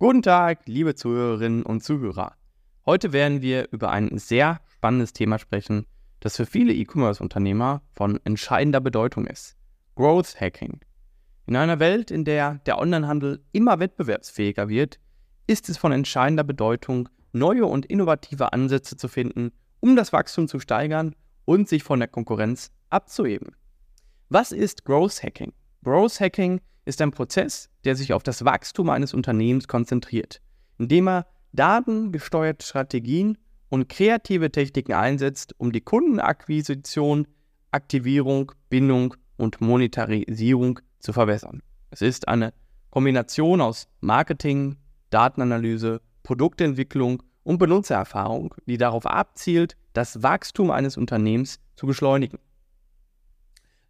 Guten Tag, liebe Zuhörerinnen und Zuhörer. Heute werden wir über ein sehr spannendes Thema sprechen, das für viele E-Commerce-Unternehmer von entscheidender Bedeutung ist. Growth Hacking. In einer Welt, in der der Onlinehandel immer wettbewerbsfähiger wird, ist es von entscheidender Bedeutung, neue und innovative Ansätze zu finden, um das Wachstum zu steigern und sich von der Konkurrenz abzuheben. Was ist Growth Hacking? Growth Hacking ist ein Prozess, der sich auf das Wachstum eines Unternehmens konzentriert, indem er datengesteuerte Strategien und kreative Techniken einsetzt, um die Kundenakquisition, Aktivierung, Bindung und Monetarisierung zu verbessern. Es ist eine Kombination aus Marketing, Datenanalyse, Produktentwicklung und Benutzererfahrung, die darauf abzielt, das Wachstum eines Unternehmens zu beschleunigen.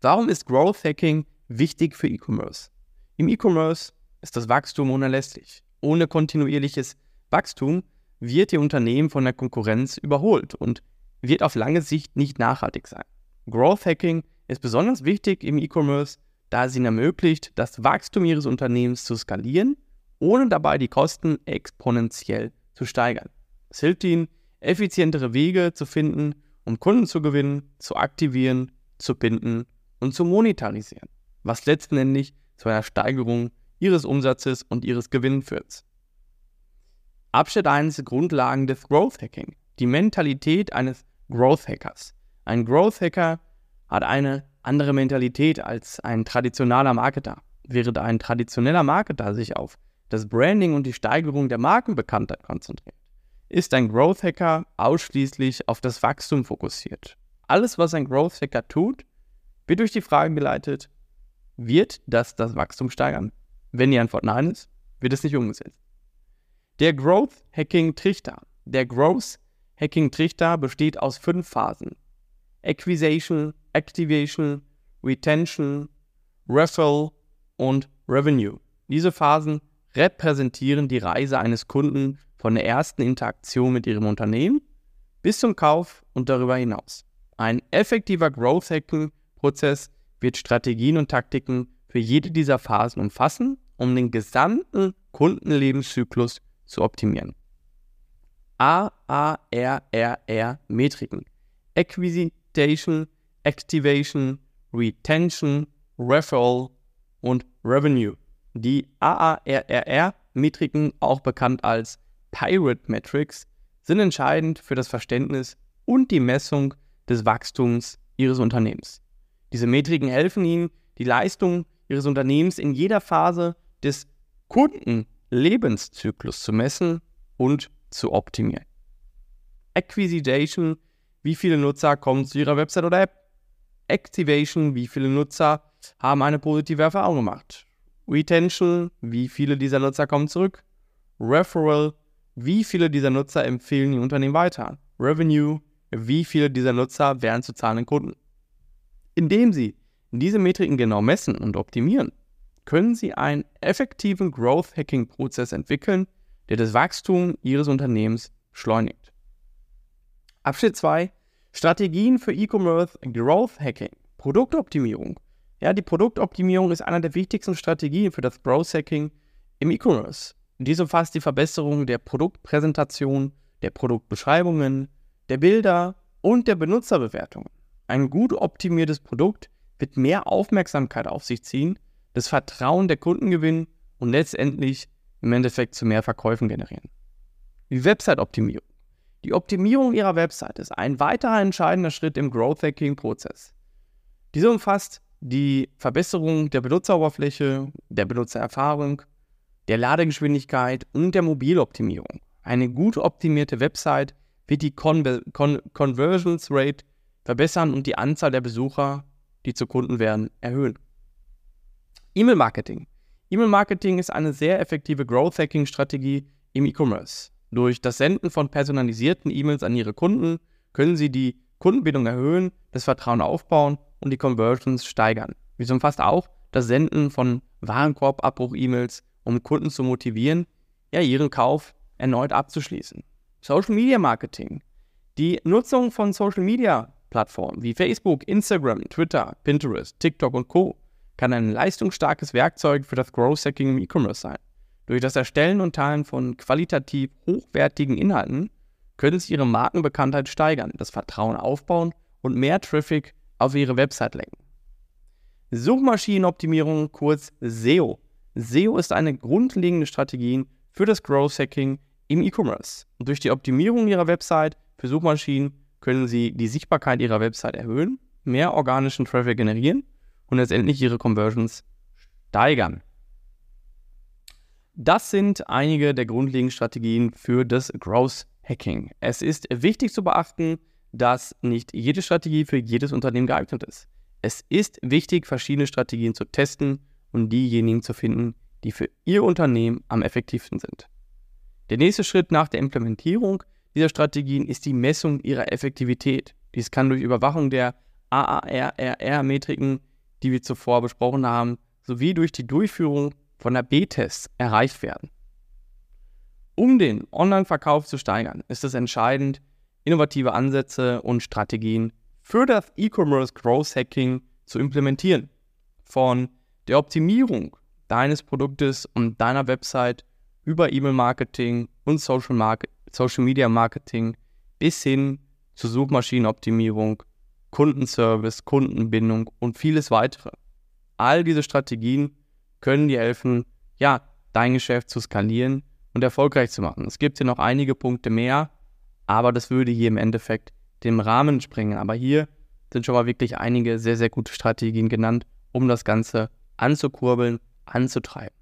Warum ist Growth Hacking wichtig für E-Commerce? Im E-Commerce ist das Wachstum unerlässlich. Ohne kontinuierliches Wachstum wird Ihr Unternehmen von der Konkurrenz überholt und wird auf lange Sicht nicht nachhaltig sein. Growth Hacking ist besonders wichtig im E-Commerce, da es Ihnen ermöglicht, das Wachstum Ihres Unternehmens zu skalieren, ohne dabei die Kosten exponentiell zu steigern. Es hilft Ihnen, effizientere Wege zu finden, um Kunden zu gewinnen, zu aktivieren, zu binden und zu monetarisieren, was letztendlich zu einer Steigerung ihres Umsatzes und ihres Gewinns führt. Abschnitt 1 Grundlagen des Growth Hacking. Die Mentalität eines Growth Hackers. Ein Growth Hacker hat eine andere Mentalität als ein traditioneller Marketer. Während ein traditioneller Marketer sich auf das Branding und die Steigerung der Markenbekanntheit konzentriert, ist ein Growth Hacker ausschließlich auf das Wachstum fokussiert. Alles, was ein Growth Hacker tut, wird durch die Frage geleitet, wird das das Wachstum steigern? Wenn die Antwort nein ist, wird es nicht umgesetzt. Der Growth Hacking Trichter. Der Growth Hacking Trichter besteht aus fünf Phasen. Acquisition, Activation, Retention, Referral und Revenue. Diese Phasen repräsentieren die Reise eines Kunden von der ersten Interaktion mit ihrem Unternehmen bis zum Kauf und darüber hinaus. Ein effektiver Growth Hacking Prozess wird Strategien und Taktiken für jede dieser Phasen umfassen, um den gesamten Kundenlebenszyklus zu optimieren. A, A, R, R, R Metriken. Acquisition, Activation, Retention, Referral und Revenue. Die AARRR-Metriken, auch bekannt als Pirate Metrics, sind entscheidend für das Verständnis und die Messung des Wachstums Ihres Unternehmens. Diese Metriken helfen Ihnen, die Leistung Ihres Unternehmens in jeder Phase des Kundenlebenszyklus zu messen und zu optimieren. Acquisition, wie viele Nutzer kommen zu Ihrer Website oder App? Activation, wie viele Nutzer haben eine positive Erfahrung gemacht? Retention, wie viele dieser Nutzer kommen zurück? Referral, wie viele dieser Nutzer empfehlen Ihr Unternehmen weiter? Revenue, wie viele dieser Nutzer werden zu zahlenden Kunden? Indem Sie diese Metriken genau messen und optimieren, können Sie einen effektiven Growth Hacking Prozess entwickeln, der das Wachstum Ihres Unternehmens beschleunigt. Abschnitt 2 Strategien für E-Commerce Growth Hacking. Produktoptimierung. Ja, die Produktoptimierung ist einer der wichtigsten Strategien für das Growth Hacking im E-Commerce. Dies umfasst die Verbesserung der Produktpräsentation, der Produktbeschreibungen, der Bilder und der Benutzerbewertungen. Ein gut optimiertes Produkt wird mehr Aufmerksamkeit auf sich ziehen, das Vertrauen der Kunden gewinnen und letztendlich im Endeffekt zu mehr Verkäufen generieren. Die Website-Optimierung. Die Optimierung Ihrer Website ist ein weiterer entscheidender Schritt im Growth Hacking-Prozess. Diese umfasst die Verbesserung der Benutzeroberfläche, der Benutzererfahrung, der Ladegeschwindigkeit und der Mobiloptimierung. Eine gut optimierte Website wird die Con Con Conversions Rate verbessern und die Anzahl der Besucher, die zu Kunden werden, erhöhen. E-Mail-Marketing. E-Mail-Marketing ist eine sehr effektive Growth-Hacking-Strategie im E-Commerce. Durch das Senden von personalisierten E-Mails an Ihre Kunden können Sie die Kundenbindung erhöhen, das Vertrauen aufbauen und die Conversions steigern. Dies umfasst auch das Senden von Warenkorbabbruch-E-Mails, um Kunden zu motivieren, ja, ihren Kauf erneut abzuschließen. Social Media Marketing. Die Nutzung von Social Media Plattformen wie Facebook, Instagram, Twitter, Pinterest, TikTok und Co. kann ein leistungsstarkes Werkzeug für das Growth Hacking im E-Commerce sein. Durch das Erstellen und Teilen von qualitativ hochwertigen Inhalten können Sie Ihre Markenbekanntheit steigern, das Vertrauen aufbauen und mehr Traffic auf Ihre Website lenken. Suchmaschinenoptimierung, kurz SEO. SEO ist eine grundlegende Strategie für das Growth Hacking im E-Commerce. Durch die Optimierung Ihrer Website für Suchmaschinen können Sie die Sichtbarkeit Ihrer Website erhöhen, mehr organischen Traffic generieren und letztendlich Ihre Conversions steigern. Das sind einige der grundlegenden Strategien für das Growth Hacking. Es ist wichtig zu beachten, dass nicht jede Strategie für jedes Unternehmen geeignet ist. Es ist wichtig, verschiedene Strategien zu testen und diejenigen zu finden, die für Ihr Unternehmen am effektivsten sind. Der nächste Schritt nach der Implementierung dieser Strategien ist die Messung ihrer Effektivität. Dies kann durch Überwachung der AARRR-Metriken, die wir zuvor besprochen haben, sowie durch die Durchführung von AB-Tests erreicht werden. Um den Online-Verkauf zu steigern, ist es entscheidend, innovative Ansätze und Strategien für das E-Commerce Growth Hacking zu implementieren. Von der Optimierung deines Produktes und deiner Website über E-Mail-Marketing und Social, Market, Social Media Marketing bis hin zur Suchmaschinenoptimierung, Kundenservice, Kundenbindung und vieles weitere. All diese Strategien können dir helfen, ja, dein Geschäft zu skalieren und erfolgreich zu machen. Es gibt hier noch einige Punkte mehr, aber das würde hier im Endeffekt dem Rahmen springen. Aber hier sind schon mal wirklich einige sehr, sehr gute Strategien genannt, um das Ganze anzukurbeln, anzutreiben.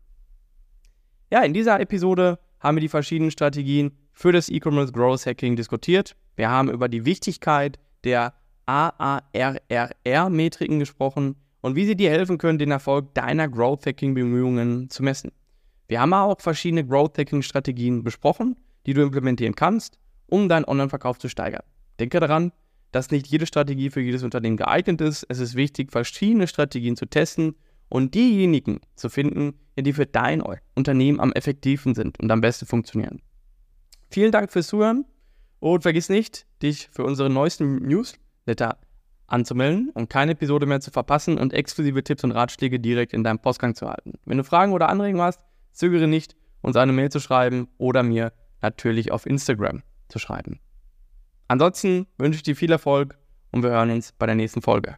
Ja, in dieser Episode haben wir die verschiedenen Strategien für das E-Commerce Growth Hacking diskutiert. Wir haben über die Wichtigkeit der AARRR-Metriken gesprochen und wie sie dir helfen können, den Erfolg deiner Growth Hacking Bemühungen zu messen. Wir haben auch verschiedene Growth Hacking Strategien besprochen, die du implementieren kannst, um deinen Online-Verkauf zu steigern. Denke daran, dass nicht jede Strategie für jedes Unternehmen geeignet ist. Es ist wichtig, verschiedene Strategien zu testen und diejenigen zu finden, die für dein Unternehmen am effektivsten sind und am besten funktionieren. Vielen Dank fürs Zuhören und vergiss nicht, dich für unsere neuesten Newsletter anzumelden und keine Episode mehr zu verpassen und exklusive Tipps und Ratschläge direkt in deinem Postgang zu halten. Wenn du Fragen oder Anregungen hast, zögere nicht, uns eine Mail zu schreiben oder mir natürlich auf Instagram zu schreiben. Ansonsten wünsche ich dir viel Erfolg und wir hören uns bei der nächsten Folge.